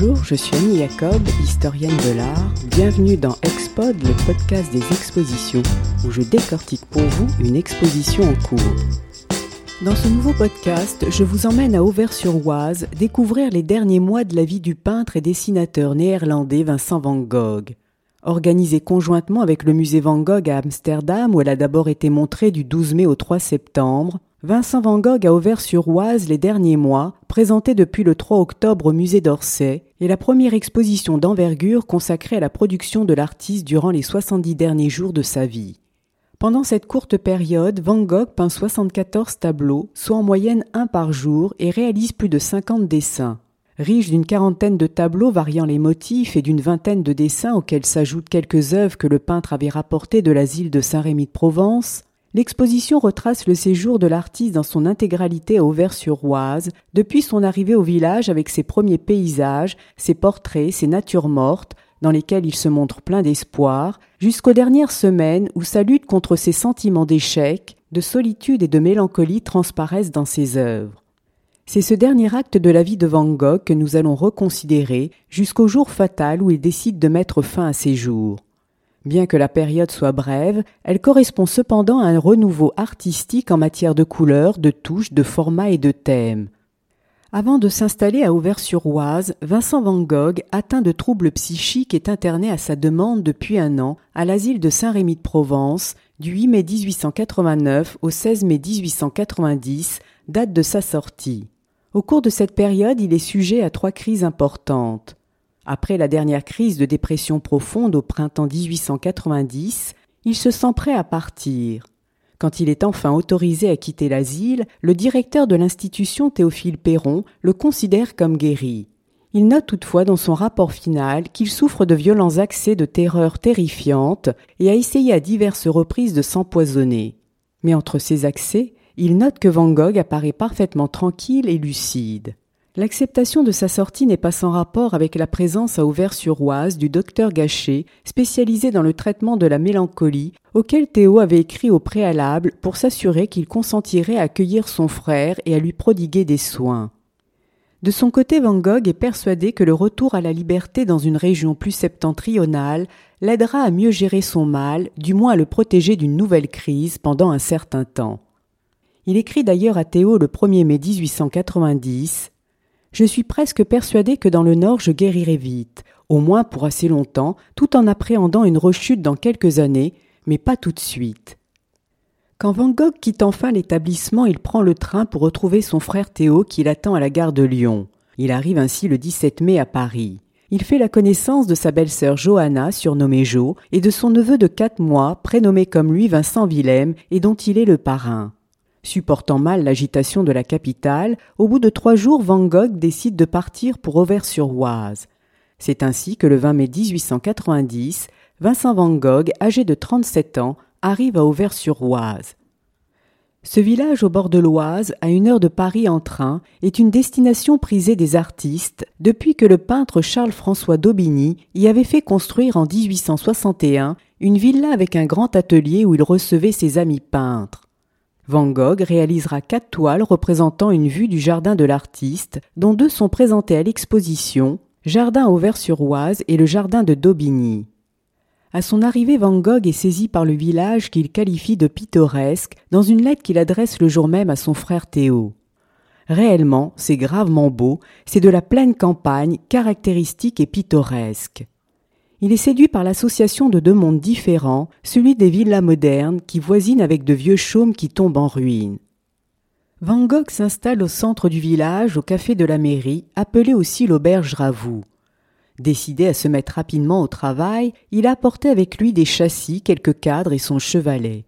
Bonjour, je suis Annie Jacob, historienne de l'art. Bienvenue dans Expod, le podcast des expositions, où je décortique pour vous une exposition en cours. Dans ce nouveau podcast, je vous emmène à Auvers-sur-Oise découvrir les derniers mois de la vie du peintre et dessinateur néerlandais Vincent van Gogh. Organisée conjointement avec le musée Van Gogh à Amsterdam, où elle a d'abord été montrée du 12 mai au 3 septembre, Vincent Van Gogh a ouvert sur Oise les derniers mois, présenté depuis le 3 octobre au musée d'Orsay, et la première exposition d'envergure consacrée à la production de l'artiste durant les 70 derniers jours de sa vie. Pendant cette courte période, Van Gogh peint 74 tableaux, soit en moyenne un par jour, et réalise plus de 50 dessins. Riche d'une quarantaine de tableaux variant les motifs et d'une vingtaine de dessins auxquels s'ajoutent quelques œuvres que le peintre avait rapportées de l'asile de Saint-Rémy de Provence, L'exposition retrace le séjour de l'artiste dans son intégralité à Auvers-sur-Oise, depuis son arrivée au village avec ses premiers paysages, ses portraits, ses natures mortes, dans lesquelles il se montre plein d'espoir, jusqu'aux dernières semaines où sa lutte contre ses sentiments d'échec, de solitude et de mélancolie transparaissent dans ses œuvres. C'est ce dernier acte de la vie de Van Gogh que nous allons reconsidérer jusqu'au jour fatal où il décide de mettre fin à ses jours. Bien que la période soit brève, elle correspond cependant à un renouveau artistique en matière de couleurs, de touches, de formats et de thèmes. Avant de s'installer à Auvers-sur-Oise, Vincent Van Gogh, atteint de troubles psychiques, est interné à sa demande depuis un an à l'asile de Saint-Rémy de Provence, du 8 mai 1889 au 16 mai 1890, date de sa sortie. Au cours de cette période, il est sujet à trois crises importantes. Après la dernière crise de dépression profonde au printemps 1890, il se sent prêt à partir. Quand il est enfin autorisé à quitter l'asile, le directeur de l'institution Théophile Perron le considère comme guéri. Il note toutefois dans son rapport final qu'il souffre de violents accès de terreur terrifiante et a essayé à diverses reprises de s'empoisonner. Mais entre ces accès, il note que Van Gogh apparaît parfaitement tranquille et lucide. L'acceptation de sa sortie n'est pas sans rapport avec la présence à Auvers-sur-Oise du docteur Gachet, spécialisé dans le traitement de la mélancolie, auquel Théo avait écrit au préalable pour s'assurer qu'il consentirait à accueillir son frère et à lui prodiguer des soins. De son côté, Van Gogh est persuadé que le retour à la liberté dans une région plus septentrionale l'aidera à mieux gérer son mal, du moins à le protéger d'une nouvelle crise pendant un certain temps. Il écrit d'ailleurs à Théo le 1er mai 1890 je suis presque persuadé que dans le Nord je guérirai vite, au moins pour assez longtemps, tout en appréhendant une rechute dans quelques années, mais pas tout de suite. Quand Van Gogh quitte enfin l'établissement, il prend le train pour retrouver son frère Théo qui l'attend à la gare de Lyon. Il arrive ainsi le 17 mai à Paris. Il fait la connaissance de sa belle-sœur Johanna, surnommée Jo, et de son neveu de quatre mois, prénommé comme lui Vincent Willem, et dont il est le parrain. Supportant mal l'agitation de la capitale, au bout de trois jours, Van Gogh décide de partir pour Auvers-sur-Oise. C'est ainsi que le 20 mai 1890, Vincent Van Gogh, âgé de 37 ans, arrive à Auvers-sur-Oise. Ce village au bord de l'Oise, à une heure de Paris en train, est une destination prisée des artistes depuis que le peintre Charles-François d'Aubigny y avait fait construire en 1861 une villa avec un grand atelier où il recevait ses amis peintres. Van Gogh réalisera quatre toiles représentant une vue du jardin de l'artiste, dont deux sont présentées à l'exposition, Jardin Auvers-sur-Oise et le jardin de Daubigny. À son arrivée, Van Gogh est saisi par le village qu'il qualifie de pittoresque dans une lettre qu'il adresse le jour même à son frère Théo. Réellement, c'est gravement beau, c'est de la pleine campagne, caractéristique et pittoresque. Il est séduit par l'association de deux mondes différents, celui des villas modernes qui voisinent avec de vieux chaumes qui tombent en ruine. Van Gogh s'installe au centre du village, au café de la mairie, appelé aussi l'auberge Ravoux. Décidé à se mettre rapidement au travail, il a apporté avec lui des châssis, quelques cadres et son chevalet.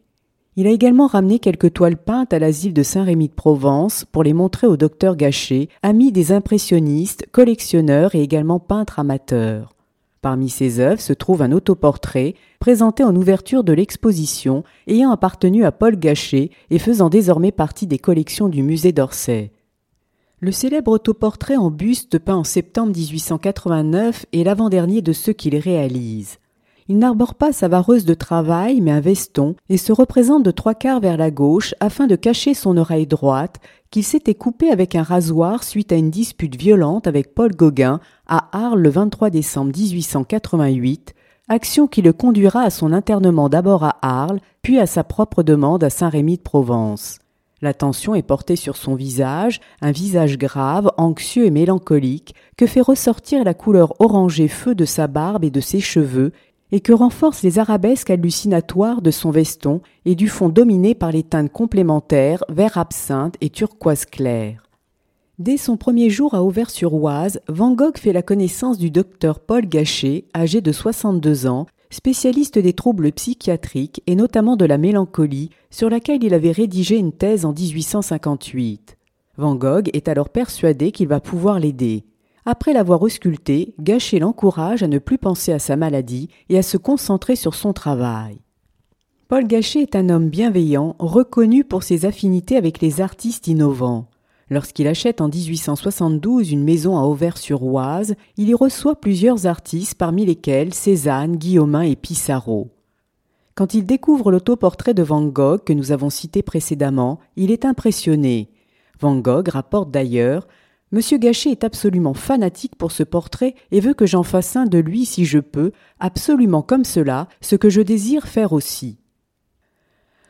Il a également ramené quelques toiles peintes à l'asile de Saint-Rémy de Provence pour les montrer au docteur Gachet, ami des impressionnistes, collectionneurs et également peintre amateur. Parmi ses œuvres se trouve un autoportrait présenté en ouverture de l'exposition ayant appartenu à Paul Gachet et faisant désormais partie des collections du musée d'Orsay. Le célèbre autoportrait en buste peint en septembre 1889 est l'avant-dernier de ceux qu'il réalise. Il n'arbore pas sa vareuse de travail, mais un veston, et se représente de trois quarts vers la gauche afin de cacher son oreille droite, qu'il s'était coupée avec un rasoir suite à une dispute violente avec Paul Gauguin à Arles le 23 décembre 1888, action qui le conduira à son internement d'abord à Arles, puis à sa propre demande à Saint-Rémy de Provence. L'attention est portée sur son visage, un visage grave, anxieux et mélancolique, que fait ressortir la couleur orangée feu de sa barbe et de ses cheveux, et que renforcent les arabesques hallucinatoires de son veston et du fond dominé par les teintes complémentaires vert absinthe et turquoise clair. Dès son premier jour à Auvers-sur-Oise, Van Gogh fait la connaissance du docteur Paul Gachet, âgé de 62 ans, spécialiste des troubles psychiatriques et notamment de la mélancolie, sur laquelle il avait rédigé une thèse en 1858. Van Gogh est alors persuadé qu'il va pouvoir l'aider. Après l'avoir ausculté, Gachet l'encourage à ne plus penser à sa maladie et à se concentrer sur son travail. Paul Gachet est un homme bienveillant, reconnu pour ses affinités avec les artistes innovants. Lorsqu'il achète en 1872 une maison à Auvers-sur-Oise, il y reçoit plusieurs artistes parmi lesquels Cézanne, Guillaumin et Pissarro. Quand il découvre l'autoportrait de Van Gogh que nous avons cité précédemment, il est impressionné. Van Gogh rapporte d'ailleurs Monsieur Gachet est absolument fanatique pour ce portrait et veut que j'en fasse un de lui si je peux, absolument comme cela, ce que je désire faire aussi.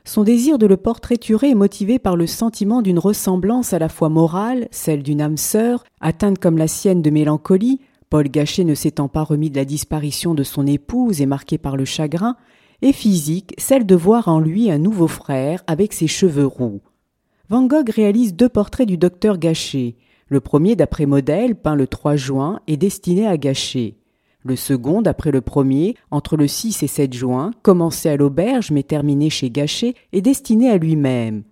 Son désir de le portraiturer est motivé par le sentiment d'une ressemblance à la fois morale, celle d'une âme sœur, atteinte comme la sienne de mélancolie, Paul Gachet ne s'étant pas remis de la disparition de son épouse et marqué par le chagrin, et physique, celle de voir en lui un nouveau frère avec ses cheveux roux. Van Gogh réalise deux portraits du docteur Gachet. Le premier, d'après modèle, peint le 3 juin, est destiné à Gachet. Le second, d'après le premier, entre le 6 et 7 juin, commencé à l'auberge mais terminé chez Gachet, est destiné à lui-même.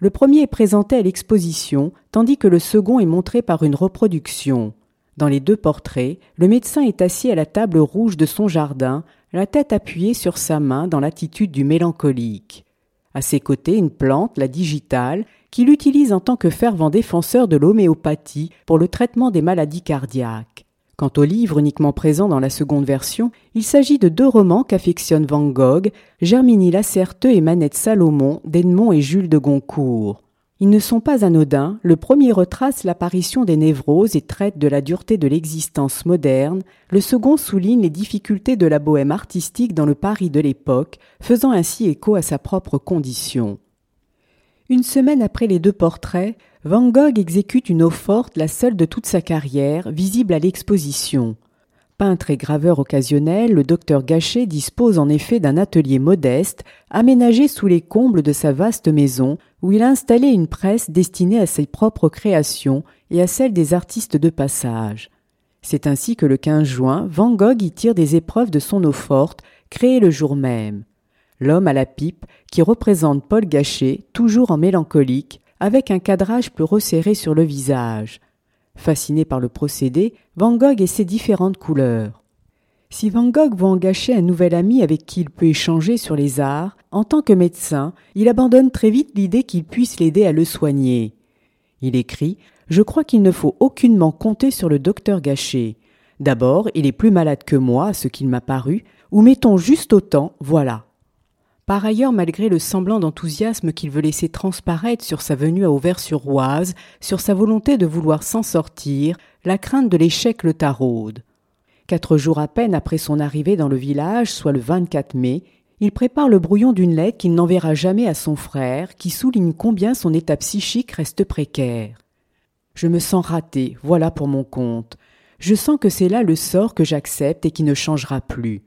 Le premier est présenté à l'exposition, tandis que le second est montré par une reproduction. Dans les deux portraits, le médecin est assis à la table rouge de son jardin, la tête appuyée sur sa main dans l'attitude du mélancolique. À ses côtés, une plante, la digitale, qu'il utilise en tant que fervent défenseur de l'homéopathie pour le traitement des maladies cardiaques. Quant au livre uniquement présent dans la seconde version, il s'agit de deux romans qu'affectionnent Van Gogh, Germini Lacerteux et Manette Salomon d'Edmond et Jules de Goncourt. Ils ne sont pas anodins, le premier retrace l'apparition des névroses et traite de la dureté de l'existence moderne, le second souligne les difficultés de la bohème artistique dans le Paris de l'époque, faisant ainsi écho à sa propre condition. Une semaine après les deux portraits, Van Gogh exécute une eau forte, la seule de toute sa carrière, visible à l'exposition. Peintre et graveur occasionnel, le docteur Gachet dispose en effet d'un atelier modeste, aménagé sous les combles de sa vaste maison, où il a installé une presse destinée à ses propres créations et à celles des artistes de passage. C'est ainsi que le 15 juin, Van Gogh y tire des épreuves de son eau forte, créée le jour même. L'homme à la pipe, qui représente Paul Gachet, toujours en mélancolique, avec un cadrage plus resserré sur le visage. Fasciné par le procédé, Van Gogh et ses différentes couleurs. Si Van Gogh voit engager un nouvel ami avec qui il peut échanger sur les arts, en tant que médecin, il abandonne très vite l'idée qu'il puisse l'aider à le soigner. Il écrit Je crois qu'il ne faut aucunement compter sur le docteur Gachet. D'abord, il est plus malade que moi, ce qu'il m'a paru, ou mettons juste autant, voilà. Par ailleurs, malgré le semblant d'enthousiasme qu'il veut laisser transparaître sur sa venue à Auvers-sur-Oise, sur sa volonté de vouloir s'en sortir, la crainte de l'échec le taraude. Quatre jours à peine après son arrivée dans le village, soit le 24 mai, il prépare le brouillon d'une lettre qu'il n'enverra jamais à son frère, qui souligne combien son état psychique reste précaire. Je me sens raté, voilà pour mon compte. Je sens que c'est là le sort que j'accepte et qui ne changera plus.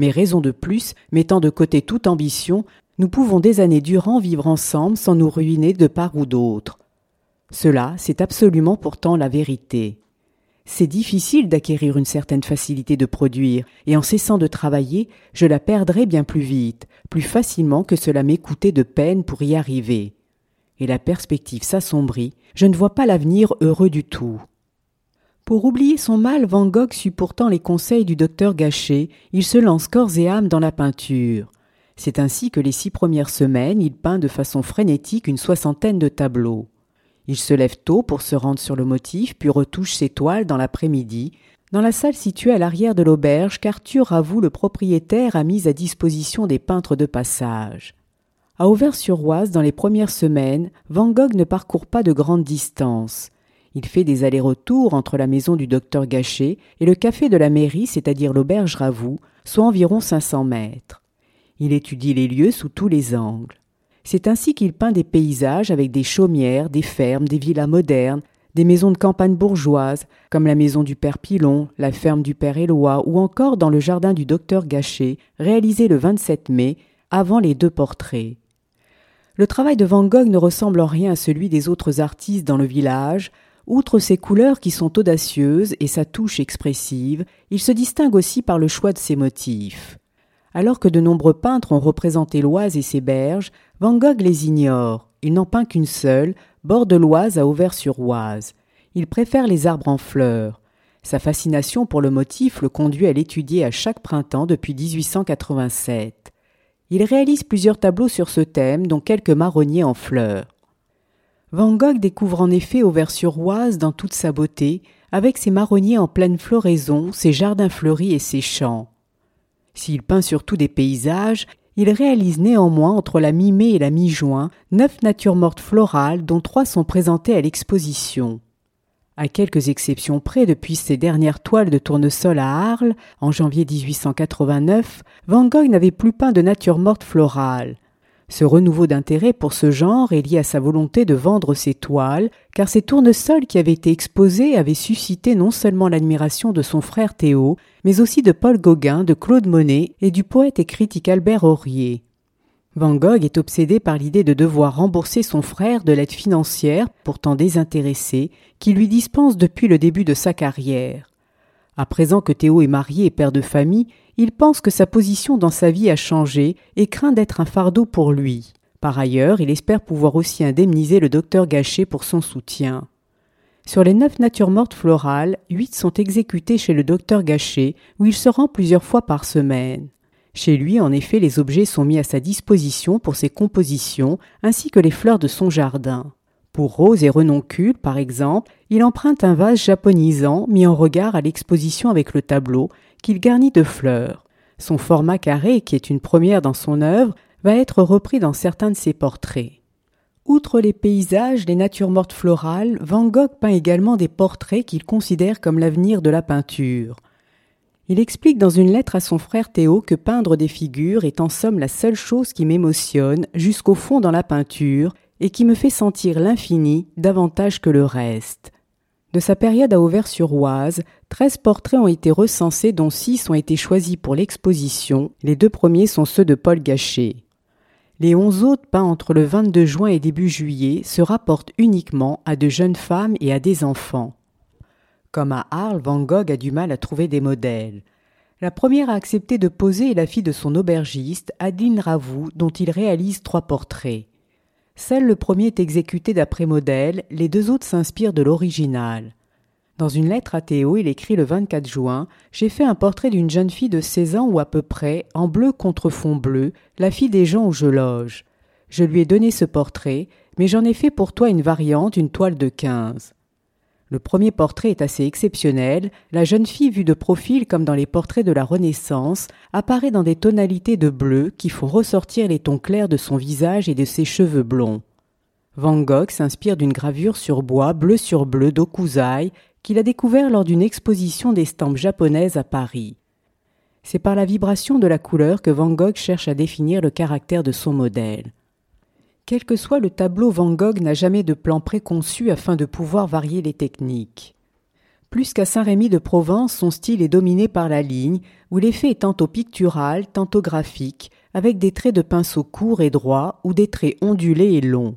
Mais raison de plus, mettant de côté toute ambition, nous pouvons des années durant vivre ensemble sans nous ruiner de part ou d'autre. Cela, c'est absolument pourtant la vérité. C'est difficile d'acquérir une certaine facilité de produire, et en cessant de travailler, je la perdrai bien plus vite, plus facilement que cela coûté de peine pour y arriver. Et la perspective s'assombrit, je ne vois pas l'avenir heureux du tout. Pour oublier son mal, Van Gogh suit pourtant les conseils du docteur Gachet, il se lance corps et âme dans la peinture. C'est ainsi que les six premières semaines, il peint de façon frénétique une soixantaine de tableaux. Il se lève tôt pour se rendre sur le motif, puis retouche ses toiles dans l'après-midi. Dans la salle située à l'arrière de l'auberge qu'Arthur Ravoux, le propriétaire, a mise à disposition des peintres de passage. À Auvers-sur-Oise, dans les premières semaines, Van Gogh ne parcourt pas de grandes distances. Il fait des allers-retours entre la maison du docteur Gachet et le café de la mairie, c'est-à-dire l'auberge Ravoux, soit environ 500 mètres. Il étudie les lieux sous tous les angles. C'est ainsi qu'il peint des paysages avec des chaumières, des fermes, des villas modernes, des maisons de campagne bourgeoises, comme la maison du père Pilon, la ferme du père Éloi, ou encore dans le jardin du docteur Gachet, réalisé le 27 mai, avant les deux portraits. Le travail de Van Gogh ne ressemble en rien à celui des autres artistes dans le village. Outre ses couleurs qui sont audacieuses et sa touche expressive, il se distingue aussi par le choix de ses motifs. Alors que de nombreux peintres ont représenté l'Oise et ses berges, Van Gogh les ignore. Il n'en peint qu'une seule, bord de l'Oise à Auvers-sur-Oise. Il préfère les arbres en fleurs. Sa fascination pour le motif le conduit à l'étudier à chaque printemps depuis 1887. Il réalise plusieurs tableaux sur ce thème, dont quelques marronniers en fleurs. Van Gogh découvre en effet Auvers-sur-Oise dans toute sa beauté, avec ses marronniers en pleine floraison, ses jardins fleuris et ses champs. S'il peint surtout des paysages, il réalise néanmoins entre la mi-mai et la mi-juin neuf natures mortes florales dont trois sont présentées à l'exposition. À quelques exceptions près, depuis ses dernières toiles de tournesol à Arles, en janvier 1889, Van Gogh n'avait plus peint de nature morte florale. Ce renouveau d'intérêt pour ce genre est lié à sa volonté de vendre ses toiles, car ces tournesols qui avaient été exposés avaient suscité non seulement l'admiration de son frère Théo, mais aussi de Paul Gauguin, de Claude Monet et du poète et critique Albert Aurier. Van Gogh est obsédé par l'idée de devoir rembourser son frère de l'aide financière, pourtant désintéressée, qui lui dispense depuis le début de sa carrière. À présent que Théo est marié et père de famille, il pense que sa position dans sa vie a changé et craint d'être un fardeau pour lui. Par ailleurs, il espère pouvoir aussi indemniser le docteur Gachet pour son soutien. Sur les neuf natures mortes florales, huit sont exécutées chez le docteur Gachet, où il se rend plusieurs fois par semaine. Chez lui, en effet, les objets sont mis à sa disposition pour ses compositions, ainsi que les fleurs de son jardin. Pour Rose et Renoncule, par exemple, il emprunte un vase japonisant mis en regard à l'exposition avec le tableau, qu'il garnit de fleurs. Son format carré, qui est une première dans son œuvre, va être repris dans certains de ses portraits. Outre les paysages, les natures mortes florales, Van Gogh peint également des portraits qu'il considère comme l'avenir de la peinture. Il explique dans une lettre à son frère Théo que peindre des figures est en somme la seule chose qui m'émotionne jusqu'au fond dans la peinture et qui me fait sentir l'infini davantage que le reste. De sa période à Auvers-sur-Oise, treize portraits ont été recensés dont six ont été choisis pour l'exposition. Les deux premiers sont ceux de Paul Gachet. Les onze autres peints entre le 22 juin et début juillet se rapportent uniquement à de jeunes femmes et à des enfants. Comme à Arles, Van Gogh a du mal à trouver des modèles. La première à accepter de poser est la fille de son aubergiste, Adeline Ravoux, dont il réalise trois portraits. Seul le premier est exécuté d'après modèle, les deux autres s'inspirent de l'original. Dans une lettre à Théo, il écrit le 24 juin J'ai fait un portrait d'une jeune fille de 16 ans ou à peu près, en bleu contre fond bleu, la fille des gens où je loge. Je lui ai donné ce portrait, mais j'en ai fait pour toi une variante, une toile de 15. Le premier portrait est assez exceptionnel. La jeune fille vue de profil comme dans les portraits de la Renaissance apparaît dans des tonalités de bleu qui font ressortir les tons clairs de son visage et de ses cheveux blonds. Van Gogh s'inspire d'une gravure sur bois bleu sur bleu d'Okuzai qu'il a découvert lors d'une exposition d'estampes japonaises à Paris. C'est par la vibration de la couleur que Van Gogh cherche à définir le caractère de son modèle. Quel que soit le tableau, Van Gogh n'a jamais de plan préconçu afin de pouvoir varier les techniques. Plus qu'à Saint-Rémy de Provence, son style est dominé par la ligne, où l'effet est tantôt pictural, tantôt graphique, avec des traits de pinceau courts et droits ou des traits ondulés et longs.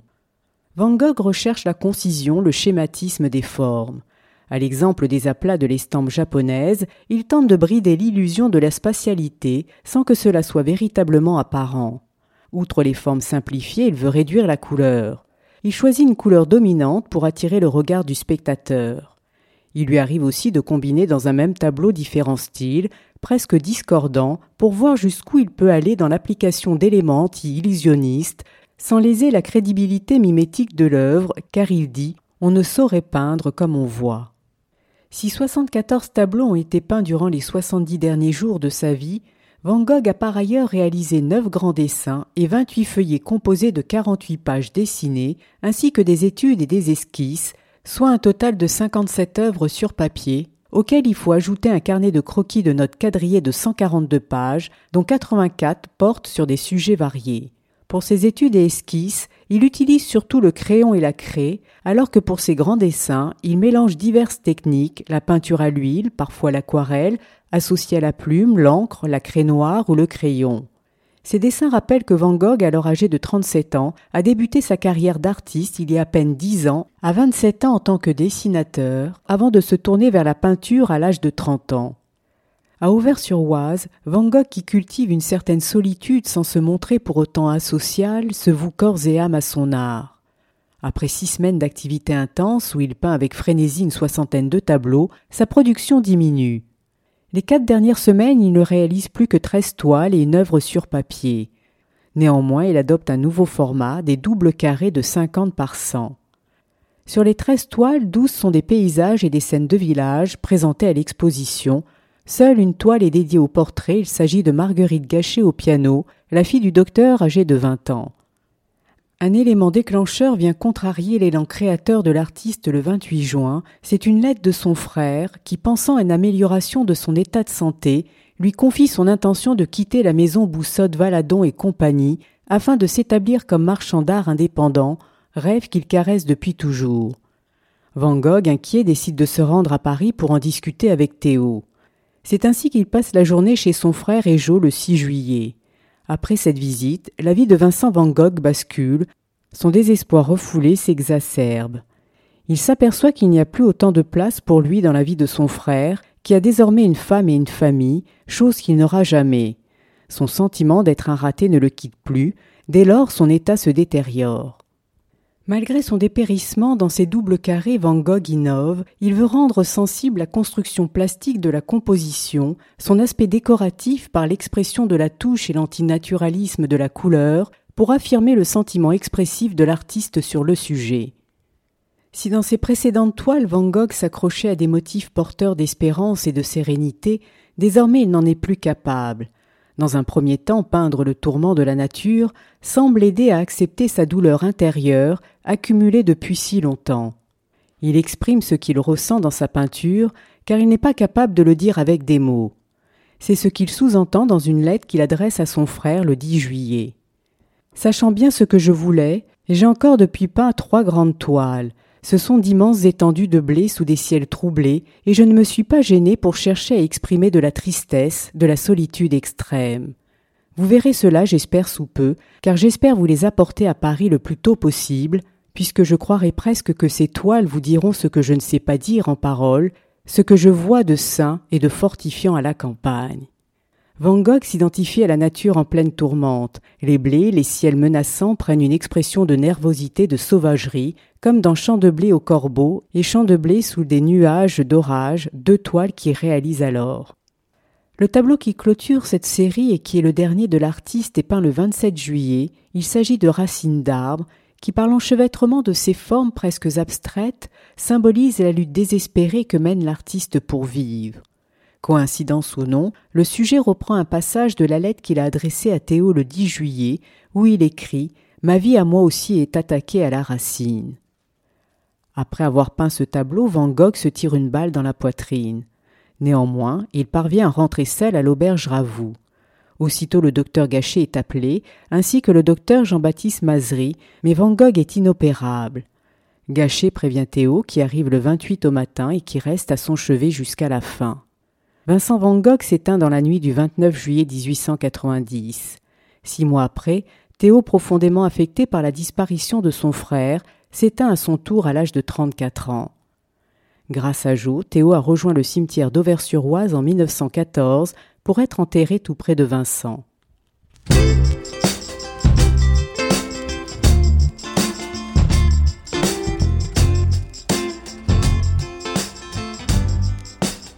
Van Gogh recherche la concision, le schématisme des formes. À l'exemple des aplats de l'estampe japonaise, il tente de brider l'illusion de la spatialité sans que cela soit véritablement apparent. Outre les formes simplifiées, il veut réduire la couleur. Il choisit une couleur dominante pour attirer le regard du spectateur. Il lui arrive aussi de combiner dans un même tableau différents styles, presque discordants, pour voir jusqu'où il peut aller dans l'application d'éléments anti-illusionnistes, sans léser la crédibilité mimétique de l'œuvre, car il dit On ne saurait peindre comme on voit. Si 74 tableaux ont été peints durant les 70 derniers jours de sa vie, Van Gogh a par ailleurs réalisé 9 grands dessins et 28 feuillets composés de 48 pages dessinées, ainsi que des études et des esquisses, soit un total de 57 œuvres sur papier, auxquelles il faut ajouter un carnet de croquis de notes quadrillé de 142 pages, dont 84 portent sur des sujets variés. Pour ses études et esquisses, il utilise surtout le crayon et la craie, alors que pour ses grands dessins, il mélange diverses techniques, la peinture à l'huile, parfois l'aquarelle, associée à la plume, l'encre, la craie noire ou le crayon. Ces dessins rappellent que Van Gogh, alors âgé de 37 ans, a débuté sa carrière d'artiste il y a à peine 10 ans, à 27 ans en tant que dessinateur, avant de se tourner vers la peinture à l'âge de 30 ans. À Auvers-sur-Oise, Van Gogh, qui cultive une certaine solitude sans se montrer pour autant asocial, se voue corps et âme à son art. Après six semaines d'activité intense où il peint avec frénésie une soixantaine de tableaux, sa production diminue. Les quatre dernières semaines, il ne réalise plus que treize toiles et une œuvre sur papier. Néanmoins, il adopte un nouveau format, des doubles carrés de 50 par 100. Sur les treize toiles, douze sont des paysages et des scènes de village présentées à l'exposition, Seule une toile est dédiée au portrait, il s'agit de Marguerite Gachet au piano, la fille du docteur âgée de vingt ans. Un élément déclencheur vient contrarier l'élan créateur de l'artiste le 28 juin, c'est une lettre de son frère qui, pensant à une amélioration de son état de santé, lui confie son intention de quitter la maison Boussotte Valadon et compagnie afin de s'établir comme marchand d'art indépendant, rêve qu'il caresse depuis toujours. Van Gogh, inquiet, décide de se rendre à Paris pour en discuter avec Théo. C'est ainsi qu'il passe la journée chez son frère et Jo le 6 juillet. Après cette visite, la vie de Vincent Van Gogh bascule, son désespoir refoulé s'exacerbe. Il s'aperçoit qu'il n'y a plus autant de place pour lui dans la vie de son frère, qui a désormais une femme et une famille, chose qu'il n'aura jamais. Son sentiment d'être un raté ne le quitte plus, dès lors son état se détériore. Malgré son dépérissement dans ses doubles carrés Van Gogh innove, il veut rendre sensible la construction plastique de la composition, son aspect décoratif par l'expression de la touche et l'antinaturalisme de la couleur, pour affirmer le sentiment expressif de l'artiste sur le sujet. Si dans ses précédentes toiles Van Gogh s'accrochait à des motifs porteurs d'espérance et de sérénité, désormais il n'en est plus capable. Dans un premier temps, peindre le tourment de la nature semble aider à accepter sa douleur intérieure, accumulée depuis si longtemps. Il exprime ce qu'il ressent dans sa peinture, car il n'est pas capable de le dire avec des mots. C'est ce qu'il sous-entend dans une lettre qu'il adresse à son frère le 10 juillet. Sachant bien ce que je voulais, j'ai encore depuis peint trois grandes toiles, ce sont d'immenses étendues de blé sous des ciels troublés, et je ne me suis pas gêné pour chercher à exprimer de la tristesse, de la solitude extrême. Vous verrez cela, j'espère, sous peu, car j'espère vous les apporter à Paris le plus tôt possible, puisque je croirais presque que ces toiles vous diront ce que je ne sais pas dire en paroles, ce que je vois de saint et de fortifiant à la campagne. Van Gogh s'identifie à la nature en pleine tourmente. Les blés, les ciels menaçants prennent une expression de nervosité, de sauvagerie, comme dans Champs de blé au corbeau et Champs de blé sous des nuages d'orage, deux toiles qui réalisent alors. Le tableau qui clôture cette série et qui est le dernier de l'artiste est peint le 27 juillet. Il s'agit de Racines d'arbres, qui par l'enchevêtrement de ses formes presque abstraites symbolise la lutte désespérée que mène l'artiste pour vivre. Coïncidence ou non, le sujet reprend un passage de la lettre qu'il a adressée à Théo le 10 juillet, où il écrit Ma vie à moi aussi est attaquée à la racine. Après avoir peint ce tableau, Van Gogh se tire une balle dans la poitrine. Néanmoins, il parvient à rentrer seul à l'auberge Ravoux. Aussitôt le docteur Gachet est appelé, ainsi que le docteur Jean-Baptiste Mazery, mais Van Gogh est inopérable. Gachet prévient Théo qui arrive le 28 au matin et qui reste à son chevet jusqu'à la fin. Vincent Van Gogh s'éteint dans la nuit du 29 juillet 1890. Six mois après, Théo, profondément affecté par la disparition de son frère, s'éteint à son tour à l'âge de 34 ans. Grâce à Jo, Théo a rejoint le cimetière d'Auvers-sur-Oise en 1914 pour être enterré tout près de Vincent.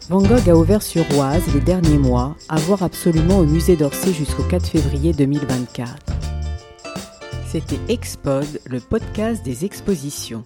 Van Gogh a ouvert sur Oise les derniers mois, à voir absolument au musée d'Orsay jusqu'au 4 février 2024. C'était Expod, le podcast des expositions.